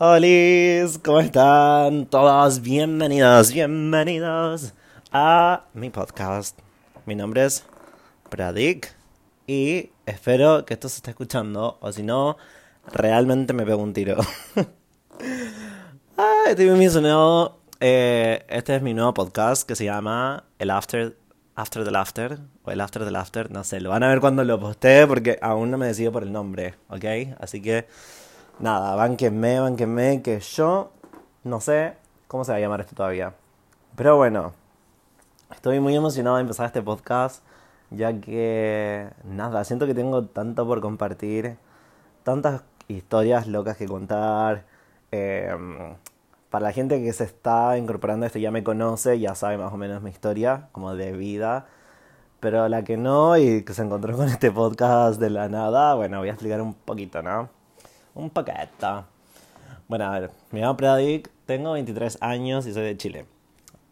Hola, ¿cómo están todos? Bienvenidos, bienvenidos a mi podcast. Mi nombre es Pradik y espero que esto se esté escuchando o si no, realmente me pego un tiro. ah, es mi nuevo, eh, este es mi nuevo podcast que se llama El After, After the Laughter o El After the Laughter, no sé, lo van a ver cuando lo postee porque aún no me decido por el nombre, ¿ok? Así que nada, banquenme, banquenme, que yo no sé cómo se va a llamar esto todavía. Pero bueno, estoy muy emocionado de empezar este podcast, ya que, nada, siento que tengo tanto por compartir, tantas historias locas que contar. Em, para la gente que se está incorporando a esto ya me conoce, ya sabe más o menos mi historia, como de vida. Pero la que no y que se encontró con este podcast de la nada, bueno, voy a explicar un poquito, ¿no? Un paquete. Bueno, a ver, me llamo Pradik, tengo 23 años y soy de Chile.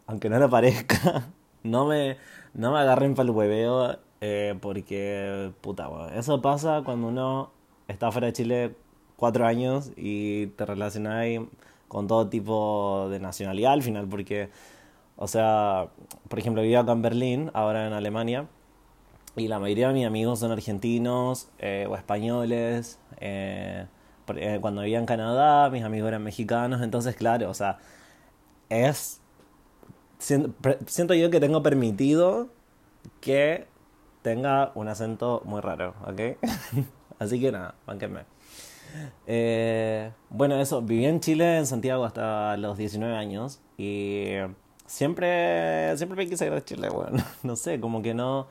Aunque no lo parezca, no me, no me agarren para el hueveo eh, porque, puta, eso pasa cuando uno está fuera de Chile cuatro años y te relacionas con todo tipo de nacionalidad al final porque, o sea, por ejemplo, vivo acá en Berlín, ahora en Alemania, y la mayoría de mis amigos son argentinos eh, o españoles. Eh, cuando vivía en Canadá, mis amigos eran mexicanos, entonces claro, o sea, es... Siento, yo que tengo permitido que tenga un acento muy raro, ¿ok? Así que nada, banquenme. Eh, bueno, eso, viví en Chile, en Santiago, hasta los 19 años y siempre, siempre me quise ir a Chile, bueno, no sé, como que no,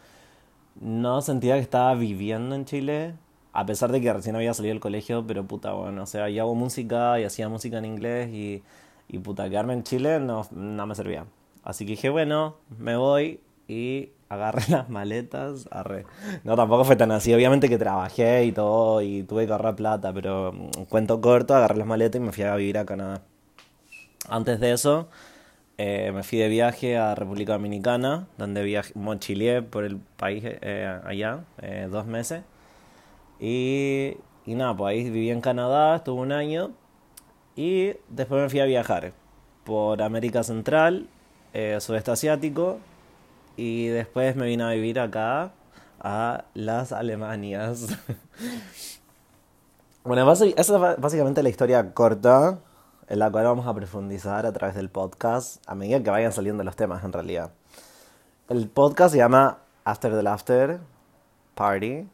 no sentía que estaba viviendo en Chile, a pesar de que recién había salido del colegio, pero puta, bueno, o sea, yo hago música y hacía música en inglés y, y puta, quedarme en Chile no, no me servía. Así que dije, bueno, me voy y agarré las maletas, arre. No, tampoco fue tan así, obviamente que trabajé y todo y tuve que ahorrar plata, pero mm, cuento corto, agarré las maletas y me fui a vivir a Canadá. Antes de eso, eh, me fui de viaje a República Dominicana, donde viajé, mochileé por el país eh, allá, eh, dos meses. Y, y nada, pues ahí viví en Canadá, estuve un año. Y después me fui a viajar por América Central, eh, sudeste asiático. Y después me vine a vivir acá, a las Alemanias. bueno, esa es básicamente la historia corta, en la cual vamos a profundizar a través del podcast, a medida que vayan saliendo los temas en realidad. El podcast se llama After the Laughter Party.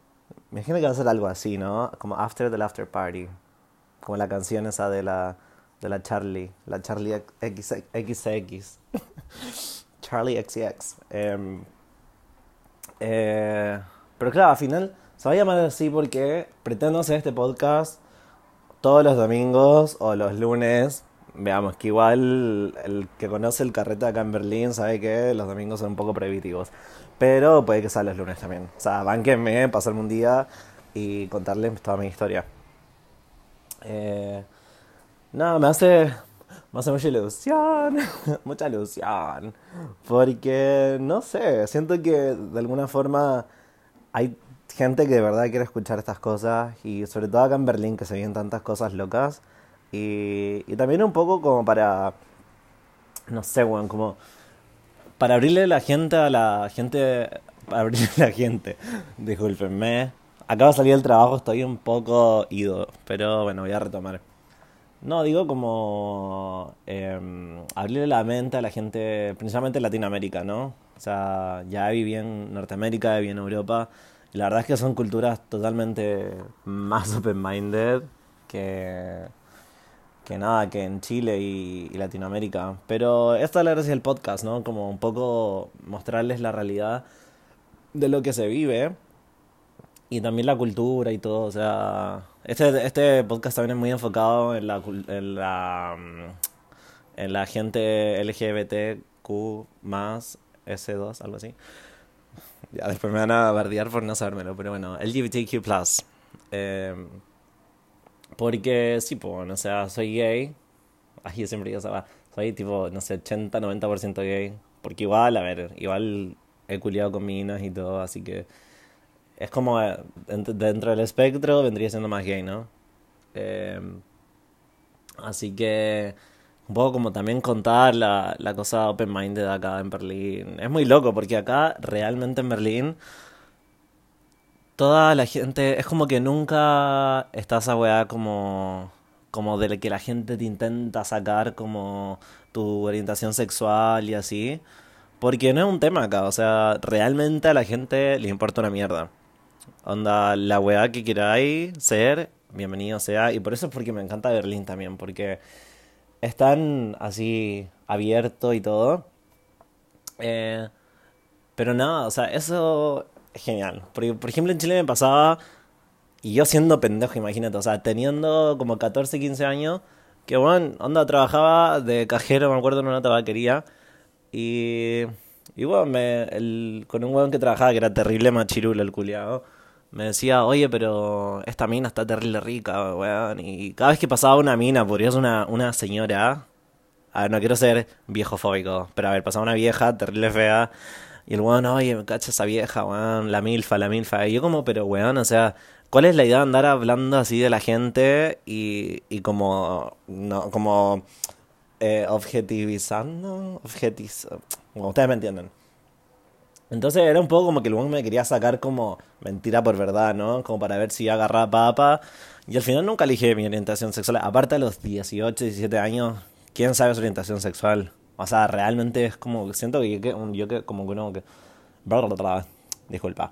Me imagino que va a ser algo así, ¿no? Como After the Laughter Party. Como la canción esa de la, de la Charlie. La Charlie XX. Charlie XX. Em, eh, pero claro, al final se va a llamar así porque pretendo hacer este podcast todos los domingos o los lunes. Veamos que igual el que conoce el carrete acá en Berlín sabe que los domingos son un poco prohibitivos. Pero puede que sea los lunes también. O sea, banquenme, pasarme un día y contarles toda mi historia. Eh, no, me hace, me hace mucha ilusión, mucha ilusión, porque no sé, siento que de alguna forma hay gente que de verdad quiere escuchar estas cosas y sobre todo acá en Berlín que se vienen tantas cosas locas y, y también un poco como para, no sé, bueno, como para abrirle la gente a la gente, para abrirle la gente, discúlpenme, acabo de salir del trabajo, estoy un poco ido, pero bueno, voy a retomar. No, digo como eh, abrirle la mente a la gente, principalmente en Latinoamérica, ¿no? O sea, ya viví en Norteamérica, viví en Europa, y la verdad es que son culturas totalmente más open-minded que, que nada, que en Chile y, y, Latinoamérica. Pero esta es la gracia del podcast, ¿no? Como un poco mostrarles la realidad de lo que se vive y también la cultura y todo, o sea, este, este podcast también es muy enfocado en la, en la, en la gente LGBTQ más S2, algo así. Ya después me van a bardear por no sabérmelo, pero bueno, LGBTQ+. Eh, porque sí, pues, o sea, soy gay. Ay, yo siempre digo, o soy tipo, no sé, 80-90% gay. Porque igual, a ver, igual he culiado con minas y todo, así que es como eh, dentro del espectro vendría siendo más gay, ¿no? Eh, Así que un poco como también contar la, la cosa open-minded acá en Berlín. Es muy loco porque acá realmente en Berlín toda la gente, es como que nunca está esa weá como, como de que la gente te intenta sacar como tu orientación sexual y así. Porque no es un tema acá, o sea, realmente a la gente le importa una mierda. Onda, la weá que queráis ser, bienvenido sea. Y por eso es porque me encanta Berlín también, porque es tan así abierto y todo. Eh, pero nada, o sea, eso es genial. Porque, por ejemplo, en Chile me pasaba, y yo siendo pendejo, imagínate, o sea, teniendo como 14, 15 años, que bueno, onda, trabajaba de cajero, me acuerdo, en una tabaquería. Y, y bueno, me, el, con un weón que trabajaba, que era terrible machirulo el culiado, me decía, oye, pero esta mina está terrible rica, weón. Y cada vez que pasaba una mina, podrías una, una señora. A ver, no quiero ser viejofóbico, pero a ver, pasaba una vieja terrible fea. Y el weón, oye, me cacha esa vieja, weón, la milfa, la milfa. Y yo como, pero weón, o sea, ¿cuál es la idea de andar hablando así de la gente y, y como, no, como eh, objetivizando? Objetiz... Ustedes me entienden. Entonces era un poco como que el weón me quería sacar como mentira por verdad, ¿no? Como para ver si agarraba papa. Y al final nunca elige mi orientación sexual. Aparte de los 18, 17 años, ¿quién sabe su orientación sexual? O sea, realmente es como, siento que yo, yo que como que uno que... Disculpa.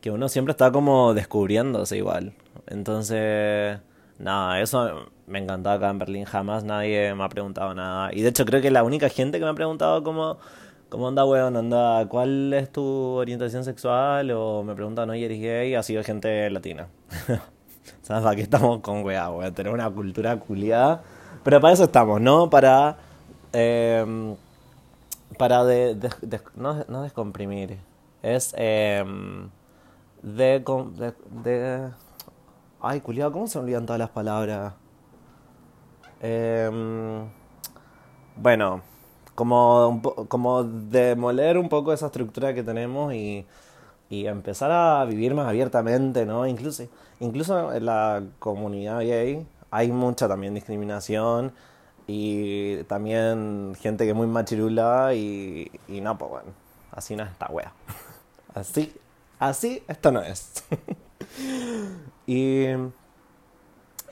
Que uno siempre está como descubriéndose igual. Entonces, nada, eso me encantó acá en Berlín. Jamás nadie me ha preguntado nada. Y de hecho creo que la única gente que me ha preguntado como... ¿Cómo anda, weón? Anda, ¿cuál es tu orientación sexual? O me preguntan, oye, ¿eres gay? Ha sido gente latina. ¿Sabes? Aquí estamos con weá, weón. Tener una cultura culiada. Pero para eso estamos, ¿no? Para eh, para de, no, descomprimir, es eh, de, Ay, culiado, ¿cómo se olvidan todas las palabras? Eh, bueno, como, como demoler un poco esa estructura que tenemos y, y empezar a vivir más abiertamente, ¿no? Incluso, incluso en la comunidad gay hay mucha también discriminación y también gente que es muy machirula y, y no, pues bueno, así no es esta wea. Así, así esto no es. y,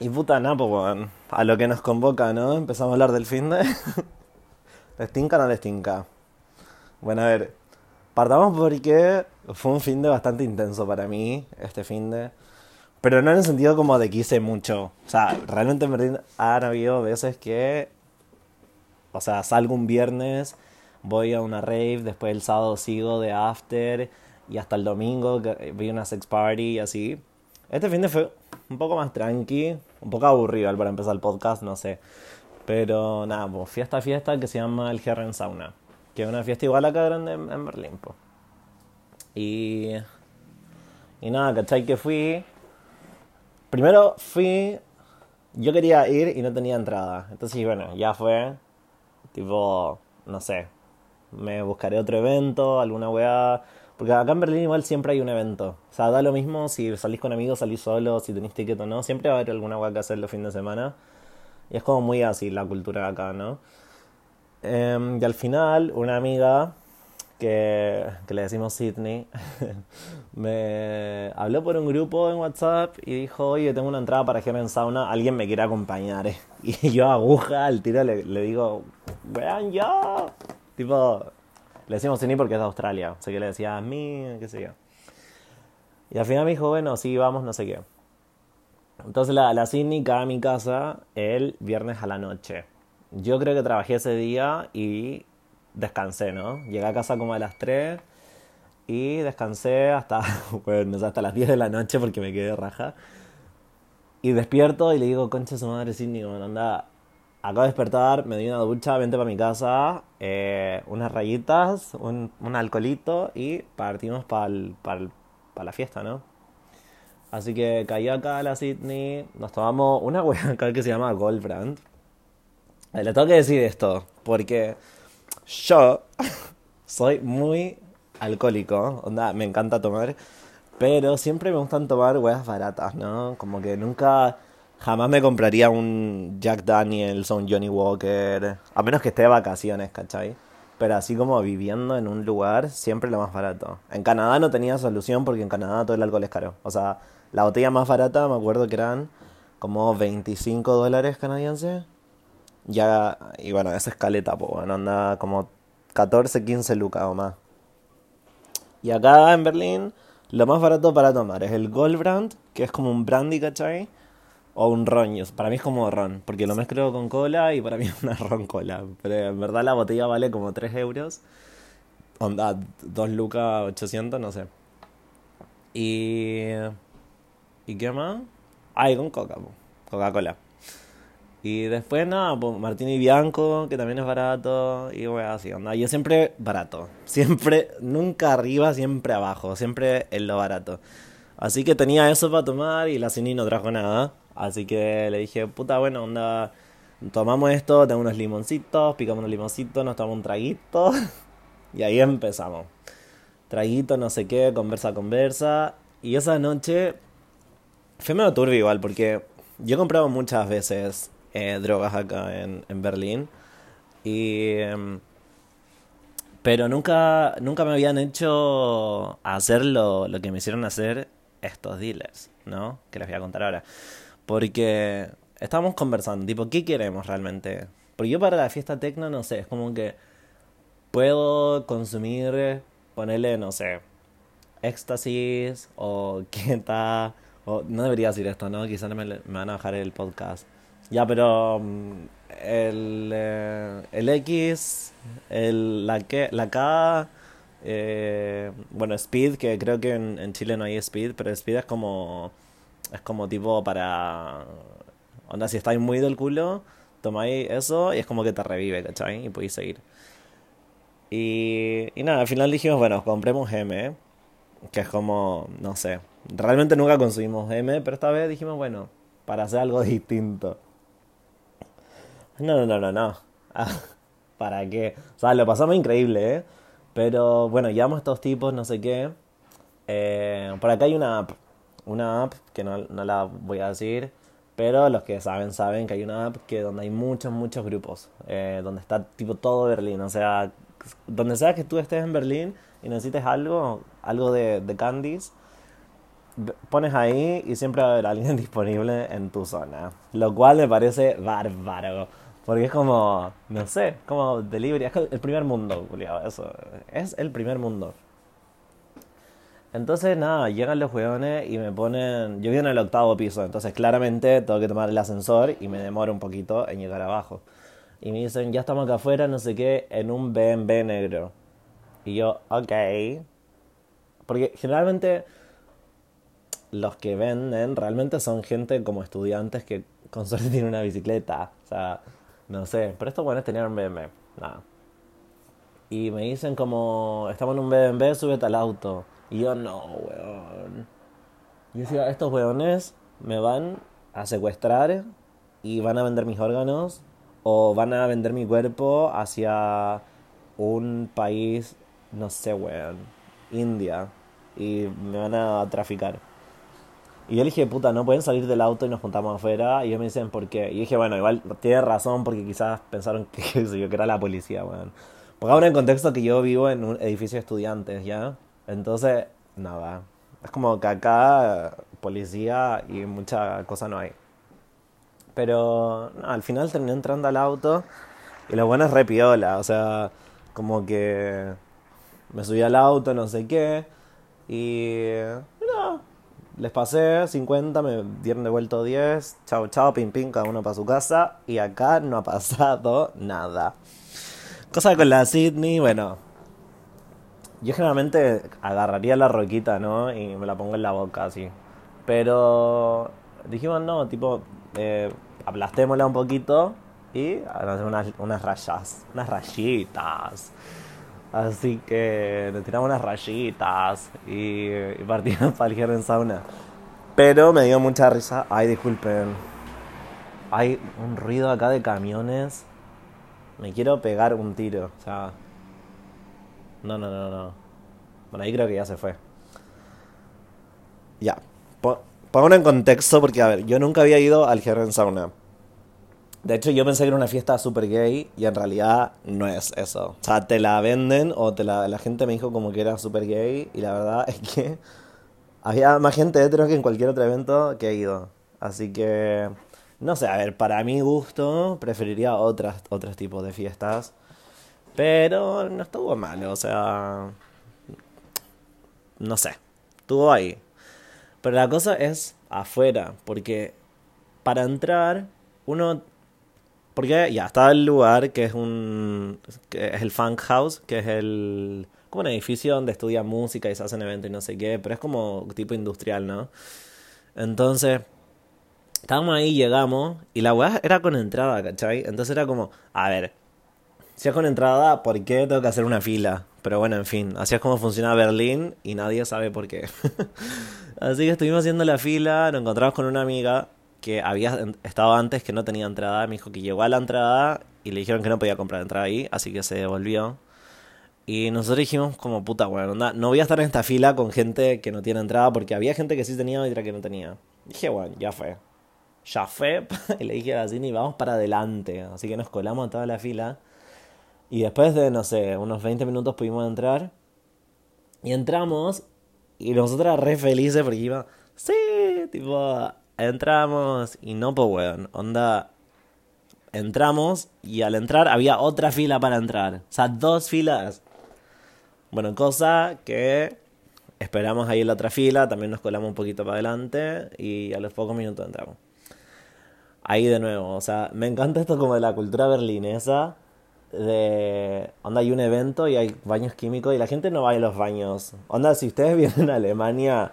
y puta, no, pues bueno, a lo que nos convoca, ¿no? Empezamos a hablar del fin de... ¿Les o no les? Bueno, a ver, partamos porque fue un fin de bastante intenso para mí, este fin de... Pero no en el sentido como de que hice mucho. O sea, realmente me han habido veces que. O sea, salgo un viernes, voy a una rave, después el sábado sigo de after y hasta el domingo a una sex party y así. Este fin de fue un poco más tranqui, un poco aburrido para empezar el podcast, no sé. Pero nada, pues fiesta fiesta que se llama el Herren Sauna. Que es una fiesta igual acá grande en, en Berlín, pues. Y. Y nada, ¿cachai? Que fui Primero fui. Yo quería ir y no tenía entrada. Entonces, bueno, ya fue. Tipo, no sé. Me buscaré otro evento, alguna weá. Porque acá en Berlín igual siempre hay un evento. O sea, da lo mismo si salís con amigos, salís solo, si tenés ticket o no. Siempre va a haber alguna weá que hacer los fines de semana. Y es como muy así la cultura acá, ¿no? Eh, y al final, una amiga que, le decimos Sydney, me habló por un grupo en WhatsApp y dijo, oye, tengo una entrada para en Sauna, alguien me quiere acompañar. Y yo aguja al tiro le, digo, vean yo. Tipo, le decimos Sydney porque es de Australia, sea que le decía a mí, qué sé yo. Y al final me dijo, bueno, sí, vamos, no sé qué. Entonces la, la Sydney cae a mi casa el viernes a la noche. Yo creo que trabajé ese día y descansé, ¿no? Llegué a casa como a las 3 y descansé hasta, bueno, hasta las 10 de la noche porque me quedé raja. Y despierto y le digo, concha su madre Cindy, bueno, anda, acabo de despertar, me di una ducha, vente para mi casa, eh, unas rayitas, un, un, alcoholito y partimos para pa la fiesta, ¿no? Así que caí acá a la Sydney, nos tomamos una hueá acá que se llama Goldbrand. Le tengo que decir esto, porque yo soy muy alcohólico, onda, me encanta tomar, pero siempre me gustan tomar weas baratas, ¿no? Como que nunca, jamás me compraría un Jack Daniels o un Johnny Walker, a menos que esté de vacaciones, ¿cachai? Pero así como viviendo en un lugar, siempre lo más barato. En Canadá no tenía solución porque en Canadá todo el alcohol es caro. O sea, la botella más barata me acuerdo que eran como 25 dólares canadienses. Ya, y bueno, esa escaleta, pues bueno, anda como 14, 15 lucas o más. Y acá en Berlín, lo más barato para tomar es el Goldbrand, que es como un brandy, ¿cachai? O un ron. Para mí es como ron, porque lo mezclo con cola y para mí es una ron cola. Pero en verdad la botella vale como 3 euros. Onda, 2 lucas 800, no sé. Y. ¿Y qué más? Ah, y con coca, Coca-Cola. Y después nada, pues Martini Bianco, que también es barato, y bueno, así, onda. Yo siempre barato, siempre, nunca arriba, siempre abajo, siempre en lo barato. Así que tenía eso para tomar y la Cini no trajo nada. Así que le dije, puta, bueno, onda, tomamos esto, tengo unos limoncitos, picamos unos limoncitos, nos tomamos un traguito. y ahí empezamos. Traguito, no sé qué, conversa, conversa. Y esa noche fue medio turbio igual, porque yo he comprado muchas veces eh, drogas acá en, en Berlín. Y... Em, pero nunca, nunca me habían hecho hacer lo, lo que me hicieron hacer estos dealers, ¿no? Que les voy a contar ahora. Porque estábamos conversando, tipo, ¿qué queremos realmente? Porque yo para la fiesta tecno, no sé, es como que puedo consumir, ponerle, no sé, éxtasis o queta, o no debería decir esto, ¿no? Quizás me, me van a bajar el podcast. Ya, pero mm, el, eh, el X, el, la, la K, eh, bueno, Speed, que creo que en, en, Chile no hay Speed, pero Speed es como, es como tipo para, onda, si estáis muy del culo, tomáis eso y es como que te revive, ¿cachai? Y podéis seguir. Y, y nada, al final dijimos, bueno, compremos M, que es como, no sé, realmente nunca consumimos M, pero esta vez dijimos, bueno, para hacer algo distinto. No, no, no, no. Ah, ¿Para qué? O sea, lo pasamos increíble, ¿eh? Pero bueno, llevamos estos tipos, no sé qué. Eh, por acá hay una app. Una app que no, no, la voy a decir. Pero los que saben, saben que hay una app que donde hay muchos, muchos grupos. Eh, donde está tipo todo Berlín. O sea, donde sea que tú estés en Berlín y necesites algo, algo de, de candies, pones ahí y siempre va a haber alguien disponible en tu zona. Lo cual me parece bárbaro. Porque es como, no sé, como delivery. Es el primer mundo, culiado, eso. Es el primer mundo. Entonces, nada, llegan los hueones y me ponen. Yo vivo en el octavo piso, entonces claramente tengo que tomar el ascensor y me demoro un poquito en llegar abajo. Y me dicen, ya estamos acá afuera, no sé qué, en un BMW negro. Y yo, ok. Porque generalmente los que venden realmente son gente como estudiantes que con suerte tienen una bicicleta. O sea, no sé, pero estos buenos tenían un BMW. Nada. Y me dicen como, estamos en un BMW, súbete al auto. Y yo, no, weón. Y decía, estos weones me van a secuestrar y van a vender mis órganos o van a vender mi cuerpo hacia un país, no sé, weón, India. Y me van a traficar. Y yo le dije, puta, no pueden salir del auto y nos juntamos afuera. Y ellos me dicen, ¿por qué? Y dije, bueno, igual tiene razón porque quizás pensaron que, era la policía, weón. Porque ahora en contexto que yo vivo en un edificio de estudiantes, ¿ya? Entonces, nada. Es como que acá policía y mucha cosa no hay. Pero al final terminé entrando al auto y lo bueno es repiola. O sea, como que me subí al auto, no sé qué. Y les pasé 50, me dieron de vuelto 10. Chao, chao, pim, pim, cada uno para su casa. Y acá no ha pasado nada. Cosa con la Sydney, bueno. Yo generalmente agarraría la roquita, ¿no? Y me la pongo en la boca, así. Pero dijimos, no, tipo, eh, aplastémosla un poquito y hacer unas, unas rayas, unas rayitas. Así que nos tiramos unas rayitas y, y partimos para el en sauna. Pero me dio mucha risa. Ay, disculpen. Hay un ruido acá de camiones. Me quiero pegar un tiro. O sea. No, no, no, no. Bueno, ahí creo que ya se fue. Ya. pongo en contexto porque, a ver, yo nunca había ido al Heron Sauna. De hecho, yo pensé que era una fiesta súper gay y en realidad no es eso. O sea, te la venden o te la, la gente me dijo como que era súper gay y la verdad es que había más gente hetero que en cualquier otro evento que he ido. Así que, no sé, a ver, para mi gusto preferiría otras, otros tipos de fiestas. Pero no estuvo mal, o sea, no sé, estuvo ahí. Pero la cosa es afuera, porque para entrar uno porque ya está el lugar que es un. que es el Funk House, que es el. como un edificio donde estudian música y se hacen eventos y no sé qué, pero es como tipo industrial, ¿no? Entonces. Estábamos ahí, llegamos, y la weá era con entrada, ¿cachai? Entonces era como, a ver, si es con entrada, ¿por qué tengo que hacer una fila? Pero bueno, en fin, así es como funciona Berlín y nadie sabe por qué. así que estuvimos haciendo la fila, nos encontramos con una amiga que había estado antes que no tenía entrada. Me dijo que llegó a la entrada y le dijeron que no podía comprar entrada ahí, así que se devolvió. Y nosotros dijimos como puta, bueno, no voy a estar en esta fila con gente que no tiene entrada porque había gente que sí tenía y otra que no tenía. Dije, bueno, ya fue. Ya fue. y le dije a Cini, vamos para adelante. Así que nos colamos a toda la fila. Y después de, no sé, unos 20 minutos pudimos entrar. Y entramos. Y nosotras re felices porque iba, sí, tipo, entramos y no, pues, weón, onda, entramos y al entrar había otra fila para entrar. O sea, dos filas. Bueno, cosa que esperamos ahí en la otra fila, también nos colamos un poquito para adelante y a los pocos minutos entramos. Ahí de nuevo, o sea, me encanta esto como de la cultura berlinesa, de, onda, hay un evento y hay baños químicos y la gente no va a los baños. Onda, si ustedes vienen a Alemania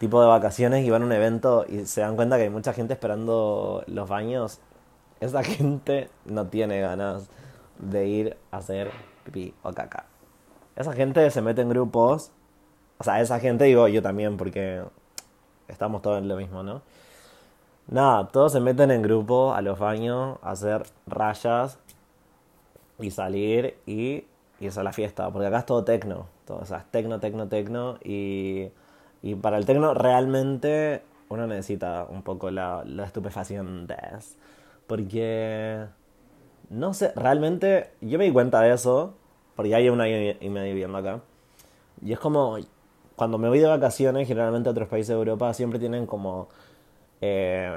tipo de vacaciones y van a un evento y se dan cuenta que hay mucha gente esperando los baños, esa gente no tiene ganas de ir a hacer pipí o caca. Esa gente se mete en grupos, o sea, esa gente digo yo también porque estamos todos en lo mismo, ¿no? Nada, todos se meten en grupo a los baños a hacer rayas y salir y irse a la fiesta, porque acá es todo tecno, todo, o sea, es tecno, tecno, tecno y y para el tecno realmente uno necesita un poco la, la. Porque, no sé, realmente yo me di cuenta de eso, porque hay un año y medio viviendo acá. Y es como, cuando me voy de vacaciones, generalmente a otros países de Europa siempre tienen como... Eh,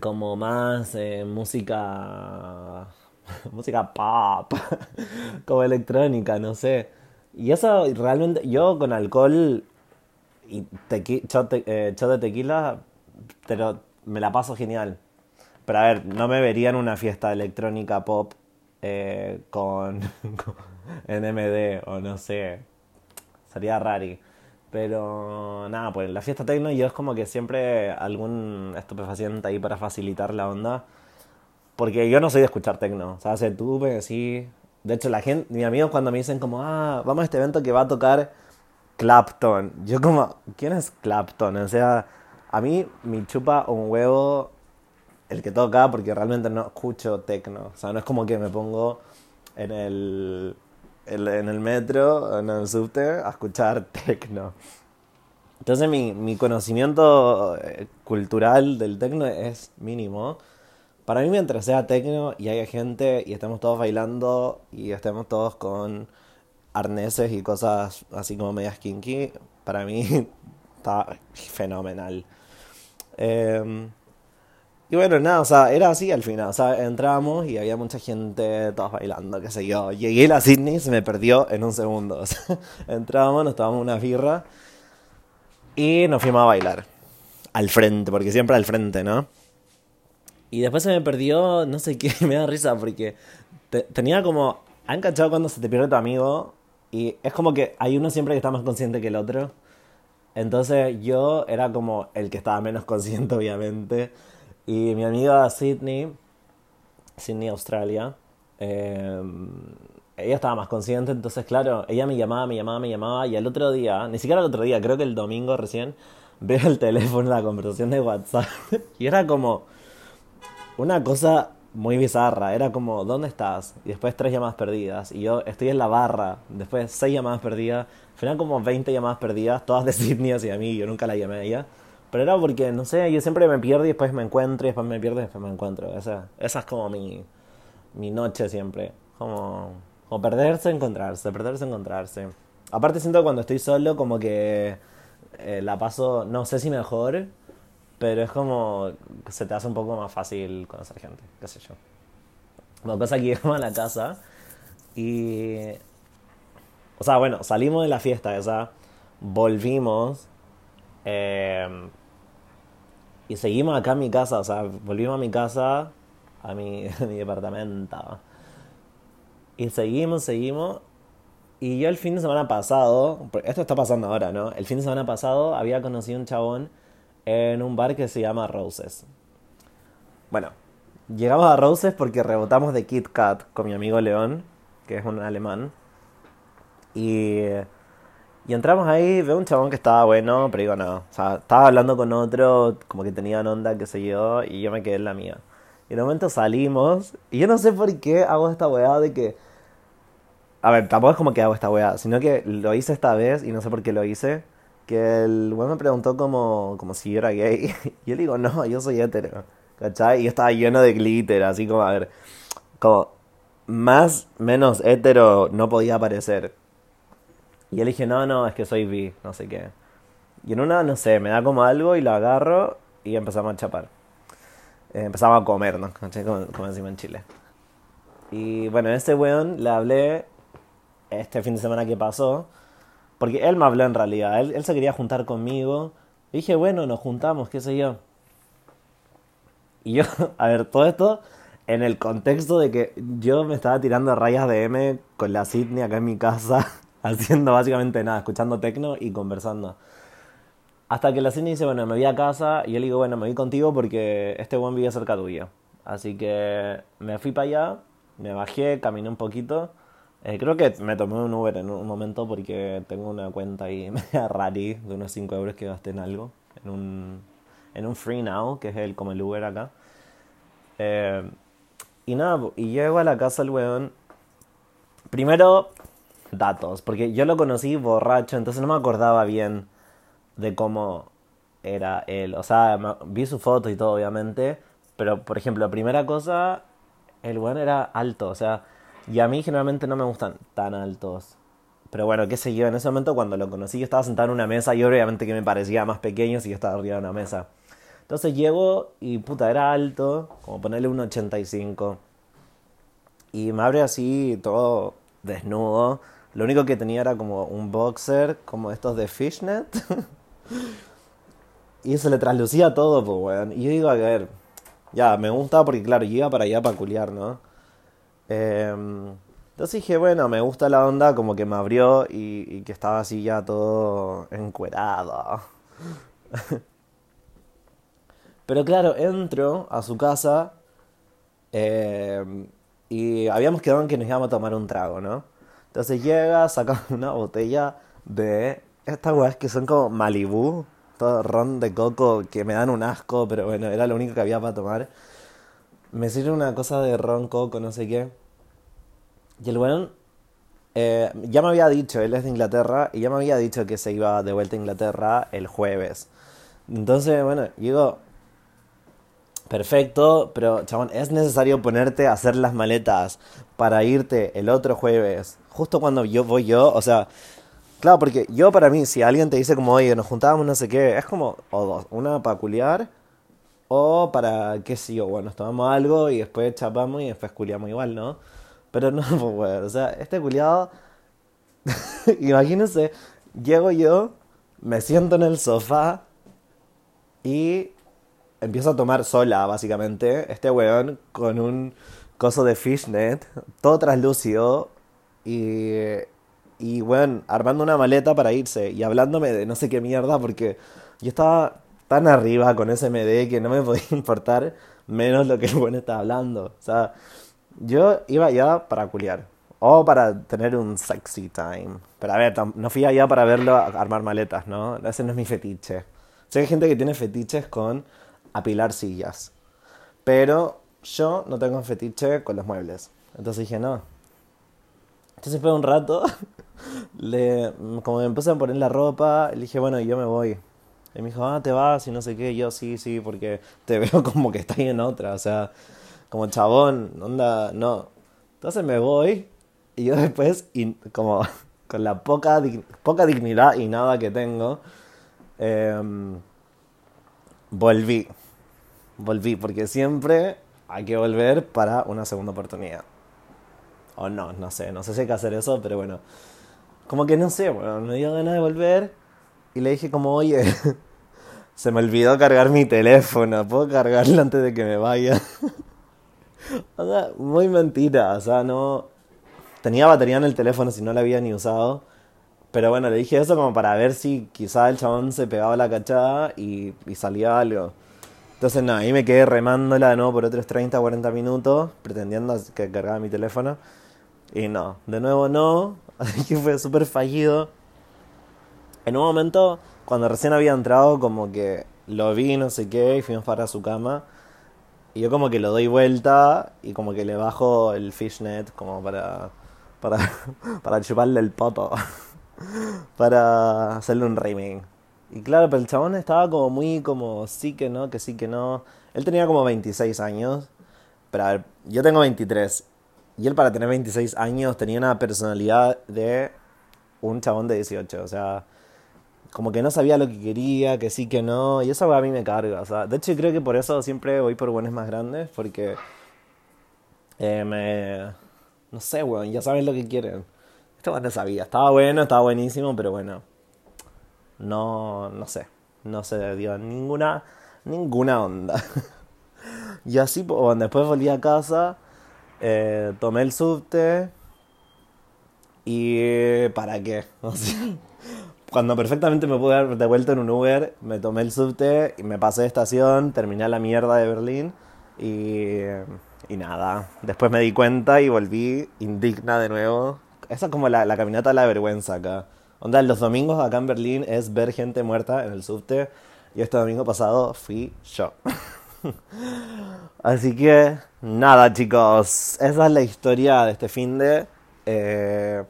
como más eh, música música pop como electrónica no sé y eso realmente yo con alcohol y tequi, eh, de tequila, pero me la paso genial. Pero a ver, no me vería en una fiesta electrónica pop eh, con, NMD o no sé. Sería rari. Pero nada, pues la fiesta techno yo es como que siempre algún estupefaciente ahí para facilitar la onda. Porque yo no soy de escuchar techno. O sea, se tuve, sí. De hecho, la gente, mis amigos cuando me dicen como, ah, vamos a este evento que va a tocar Clapton. Yo como, ¿quién es Clapton? O sea, a mí me chupa un huevo el que toca porque realmente no escucho tecno. O sea, no es como que me pongo en el, en el metro, en el subte, a escuchar tecno. Entonces mi, mi conocimiento eh, cultural del tecno es mínimo. Para mí mientras sea tecno y haya gente y estemos todos bailando y estemos todos con arneses y cosas así como medias kinky, para mí está fenomenal. Em, y bueno, nada, o sea, era así al final. O sea, entramos y había mucha gente, todos bailando, qué sé yo. Llegué a la Sydney, se me perdió en un segundo. O sea, entramos, nos tomamos una birra y nos fuimos a bailar. Al frente, porque siempre al frente, ¿no? Y después se me perdió, no sé qué, me da risa porque tenía como. ¿Han cachado cuando se te pierde tu amigo y es como que hay uno siempre que está más consciente que el otro. Entonces yo era como el que estaba menos consciente, obviamente. Y mi amiga Sydney, Sydney, Australia, eh, ella estaba más consciente. Entonces, claro, ella me llamaba, me llamaba, me llamaba. Y el otro día, ni siquiera el otro día, creo que el domingo recién, veo el teléfono, la conversación de WhatsApp. y era como una cosa muy bizarra. Era como, ¿dónde estás? Y después tres llamadas perdidas. Y yo estoy en la barra. Después seis llamadas perdidas. Al como 20 llamadas perdidas, todas de Sydney hacia mí. Yo nunca la llamé a ella. Pero era porque, no sé, yo siempre me pierdo y después me encuentro y después me pierdo y después me encuentro. Esa, esa es como mi, mi noche siempre. Como, como perderse, encontrarse, perderse, encontrarse. Aparte siento cuando estoy solo como que eh, la paso, no sé si mejor, pero es como se te hace un poco más fácil conocer gente, qué sé yo. Una cosa que llegamos a la casa y... O sea, bueno, salimos de la fiesta esa, volvimos eh, y seguimos acá en mi casa, o sea, volvimos a mi casa, a mi, a mi departamento. Y seguimos, seguimos. Y yo el fin de semana pasado, esto está pasando ahora, ¿no? El fin de semana pasado había conocido un chabón en un bar que se llama Roses. Bueno, llegamos a Roses porque rebotamos de Kit Kat con mi amigo León, que es un alemán. Y, y entramos ahí, veo un chabón que estaba bueno, pero digo no. O sea, estaba hablando con otro, como que tenían onda, qué sé yo, y yo me quedé en la mía. Y en un momento salimos, y yo no sé por qué hago esta weá de que a ver, tampoco es como que hago esta weá, sino que lo hice esta vez y no sé por qué lo hice. Que el weón me preguntó como, como si yo era gay. Y yo le digo, no, yo soy hetero. ¿Cachai? Y estaba lleno de glitter, así como, a ver, como más, menos hetero no podía aparecer. Y yo le dije, no, no, es que soy bi, no sé qué. Y en una, no sé, me da como algo y lo agarro y empezamos a chapar. Eh, empezamos a comer, ¿no? Como, como decimos en Chile. Y bueno, a este weón le hablé este fin de semana que pasó, porque él me habló en realidad, él, se quería juntar conmigo, dije, bueno, nos juntamos, qué sé yo. Y yo, a ver, todo esto en el contexto de que yo me estaba tirando rayas de M con la Sydney acá en mi casa, haciendo básicamente nada, escuchando tecno y conversando. Hasta que la Sydney dice, bueno, me voy a casa, y yo le digo, bueno, me voy contigo porque este buen vive cerca tuyo. Así que me fui para allá, me bajé, caminé un poquito, eh, creo que me tomé un Uber en un momento porque tengo una cuenta ahí media rari de unos 5 euros que gasté en algo. En un, en un Free Now, que es el, como el Uber acá. Eh, y nada, y llego a la casa el weón. Primero, datos, porque yo lo conocí borracho, entonces no me acordaba bien de cómo era él. O sea, vi su foto y todo, obviamente. Pero, por ejemplo, la primera cosa, el weón era alto, o sea y a mí generalmente no me gustan tan altos. Pero bueno, qué sé yo, en ese momento cuando lo conocí yo estaba sentado en una mesa y obviamente que me parecía más pequeño si yo estaba arriba de una mesa. Entonces llego y puta, era alto, como ponerle un 85. Y me abre así todo desnudo. Lo único que tenía era como un boxer, como estos de fishnet. y se le traslucía todo, pues, weón. Y yo digo, a ver, ya, me gusta porque, claro, yo iba para allá para culiar, ¿no? Em, entonces dije, bueno, me gusta la onda, como que me abrió y, que estaba así ya todo encuerado. Pero claro, entro a su casa em, y habíamos quedado en que nos íbamos a tomar un trago, ¿no? Entonces llega, saca una botella de estas weas que son como Malibu, todo ron de coco que me dan un asco, pero bueno, era lo único que había para tomar. Me sirve una cosa de ron coco, no sé qué. Y el weón eh, ya me había dicho, él es de Inglaterra, y ya me había dicho que se iba de vuelta a Inglaterra el jueves. Entonces, bueno, digo, perfecto, pero chabón, es necesario ponerte a hacer las maletas para irte el otro jueves, justo cuando yo voy yo, o sea, claro, porque yo para mí, si alguien te dice como, oye, nos juntábamos no sé qué, es como, o dos, una para culiar, o para, qué sé yo, bueno, tomamos algo y después chapamos y después culiamos igual, ¿no? Pero no, pues, O sea, este culiado. Imagínense, llego yo, me siento en el sofá y empiezo a tomar sola, básicamente. Este weón con un coso de fishnet, todo translúcido y. Y weón, armando una maleta para irse y hablándome de no sé qué mierda porque yo estaba tan arriba con ese MD que no me podía importar menos lo que el weón estaba hablando. O sea. Yo iba allá para culiar. O para tener un sexy time. Pero a ver, no fui allá para verlo armar maletas, ¿no? Ese no es mi fetiche. Sé que hay gente que tiene fetiches con apilar sillas. Pero yo no tengo fetiche con los muebles. Entonces dije, no. Entonces fue un rato, le, como me empecé a poner la ropa, le dije, bueno, yo me voy. Y me dijo, ah, te vas y no sé qué. Y yo, sí, sí, porque te veo como que estás en otra. O sea, como chabón, onda, no. Entonces me voy y yo después, como con la poca, poca dignidad y nada que tengo, em, volví. Volví, porque siempre hay que volver para una segunda oportunidad. O no, no sé, no sé si hay que hacer eso, pero bueno. Como que no sé, bueno, me dio ganas de volver y le dije como, oye, se me olvidó cargar mi teléfono, ¿puedo cargarlo antes de que me vaya? o sea, muy mentira, o sea, no... Tenía batería en el teléfono si no la había ni usado. Pero bueno, le dije eso como para ver si quizá el chabón se pegaba la cachada y, y salía algo. Entonces, no, ahí me quedé remándola de nuevo por otros 30, 40 minutos, pretendiendo que cargaba mi teléfono. Y no, de nuevo no, así que fue súper fallido. En un momento, cuando recién había entrado, como que lo vi, no sé qué, y fuimos para su cama. Y yo como que lo doy vuelta y como que le bajo el fishnet como para, para, para chuparle el poto. para hacerle un riming. Y claro, pero el chabón estaba como muy como sí que no, que sí que no. Él tenía como 26 años. Pero a ver, yo tengo 23. Y él para tener 26 años tenía una personalidad de un chabón de 18. O sea, como que no sabía lo que quería, que sí, que no. Y eso a mí me carga. O sea, de hecho creo que por eso siempre voy por buenos más grandes. Porque eh, me... No sé, weón, ya saben lo que quieren. Esto no sabía. Estaba bueno, estaba buenísimo, pero bueno. No, no sé. No se dio ninguna, ninguna onda. y así, bueno, después volví a casa eh, tomé el subte y ¿para qué? cuando perfectamente me pude dar de vuelta en un Uber, me tomé el subte y me pasé de estación, terminé la mierda de Berlín y, nada. Después me di cuenta y volví indigna de nuevo. Esa es como la, la caminata de la vergüenza acá. Onda, los domingos acá en Berlín es ver gente muerta en el subte y este domingo pasado fui yo. Así que nada chicos, esa es la historia de este fin de... Eh,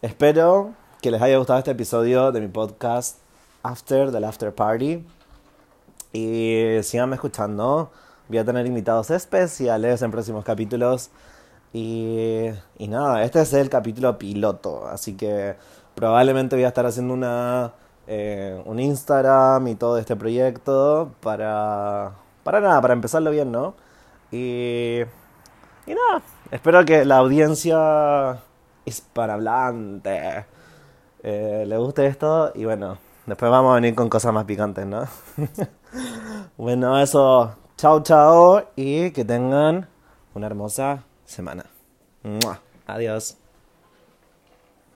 espero que les haya gustado este episodio de mi podcast After the After Party. Y síganme escuchando. Voy a tener invitados especiales en próximos capítulos. Y, y nada, este es el capítulo piloto. Así que probablemente voy a estar haciendo una, eh, un Instagram y todo este proyecto para para nada, para empezarlo bien, ¿no? Y, y nada, espero que la audiencia hispanohablante eh, le guste esto y bueno, después vamos a venir con cosas más picantes, ¿no? bueno, eso, chao, chao y que tengan una hermosa semana. Adiós.